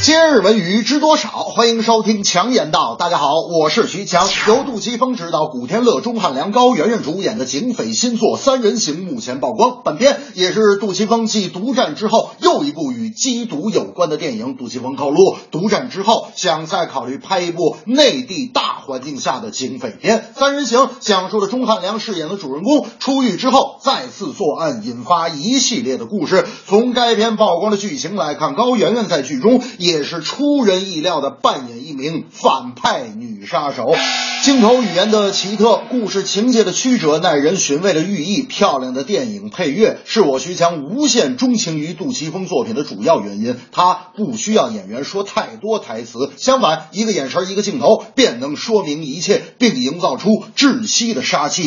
今日文娱知多少？欢迎收听强言道。大家好，我是徐强。由杜琪峰执导、古天乐、钟汉良、高圆圆主演的警匪新作《三人行》目前曝光。本片也是杜琪峰继《独占》之后又一部与缉毒有关的电影。杜琪峰透露，《独占》之后想再考虑拍一部内地大环境下的警匪片。《三人行》讲述了钟汉良饰演的主人公出狱之后再次作案，引发一系列的故事。从该片曝光的剧情来看，高圆圆在剧中也是出人意料的扮演一名反派女杀手。镜头语言的奇特，故事情节的曲折，耐人寻味的寓意，漂亮的电影配乐，是我徐强无限钟情于杜琪峰作品的主要原因。他不需要演员说太多台词，相反，一个眼神，一个镜头便能说明一切，并营造出窒息的杀气。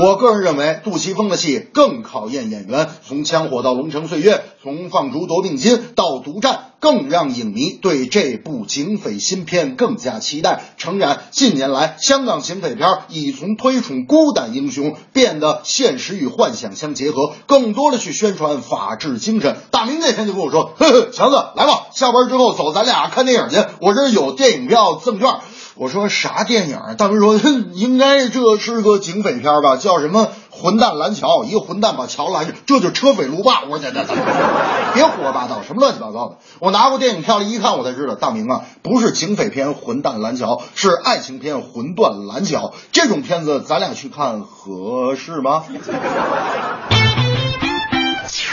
我个人认为，杜琪峰的戏更考验演员。从《枪火》到《龙城岁月》，从《放逐夺命金》到《独占》，更让影迷对这部警匪新片更加期待。诚然，近年来香港警匪片已从推崇孤胆英雄变得现实与幻想相结合，更多的去宣传法治精神。大明那天就跟我说：“呵呵，强子，来吧，下班之后走，咱俩看电影去。我这儿有电影票赠券。”我说啥电影？大明说应该这是个警匪片吧，叫什么《混蛋蓝桥》，一个混蛋把桥拦着，这就车匪路霸。我说这这这，别胡说八道，什么乱七八糟的！我拿过电影票来一看，我才知道，大明啊，不是警匪片《混蛋蓝桥》，是爱情片《魂断蓝桥》。这种片子咱俩去看合适吗？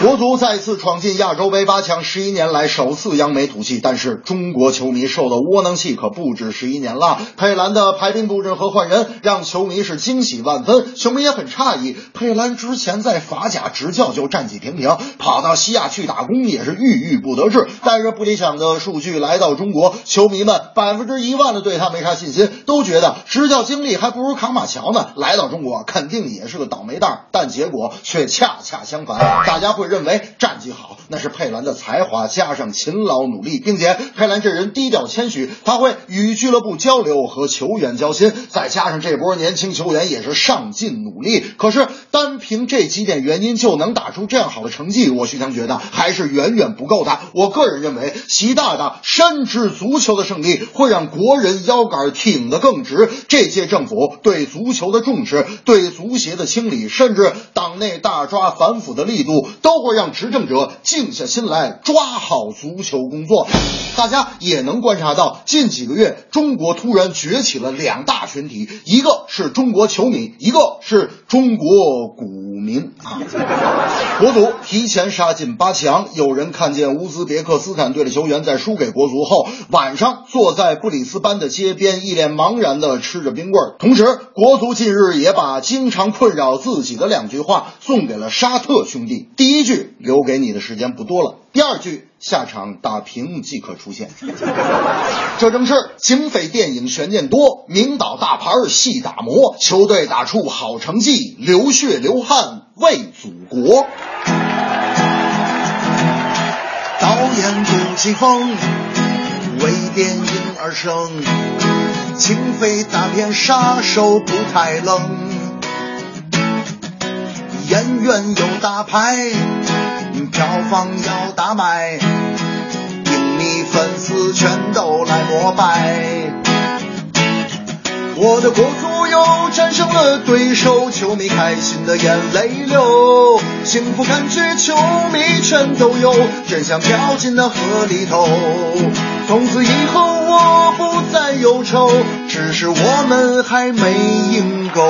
国足再次闯进亚洲杯八强，十一年来首次扬眉吐气。但是中国球迷受的窝囊气可不止十一年了。佩兰的排兵布阵和换人让球迷是惊喜万分，球迷也很诧异。佩兰之前在法甲执教就战绩平平，跑到西亚去打工也是郁郁不得志。带着不理想的数据来到中国，球迷们百分之一万的对他没啥信心，都觉得执教经历还不如卡马乔呢。来到中国肯定也是个倒霉蛋，但结果却恰恰相反，大家会。认为战绩好，那是佩兰的才华加上勤劳努力，并且佩兰这人低调谦虚，他会与俱乐部交流和球员交心，再加上这波年轻球员也是上进努力。可是单凭这几点原因就能打出这样好的成绩，我徐强觉得还是远远不够的。我个人认为，习大大深知足球的胜利会让国人腰杆挺得更直。这届政府对足球的重视，对足协的清理，甚至党内大抓反腐的力度，都。会让执政者静下心来抓好足球工作。大家也能观察到，近几个月中国突然崛起了两大群体，一个是中国球迷，一个是中国股民啊。国足提前杀进八强，有人看见乌兹别克斯坦队的球员在输给国足后，晚上坐在布里斯班的街边，一脸茫然地吃着冰棍儿。同时，国足近日也把经常困扰自己的两句话送给了沙特兄弟。第一句。留给你的时间不多了。第二句，下场打平即可出现。这正是警匪电影悬念多，名导大牌戏打磨，球队打出好成绩，流血流汗为祖国。导演杜琪峰为电影而生，情非大片杀手不太冷。演员有大牌，票房要大卖，影迷粉丝全都来膜拜。我的国战胜了对手，球迷开心的眼泪流，幸福感觉球迷全都有，真相飘进那河里头。从此以后我不再忧愁，只是我们还没赢够。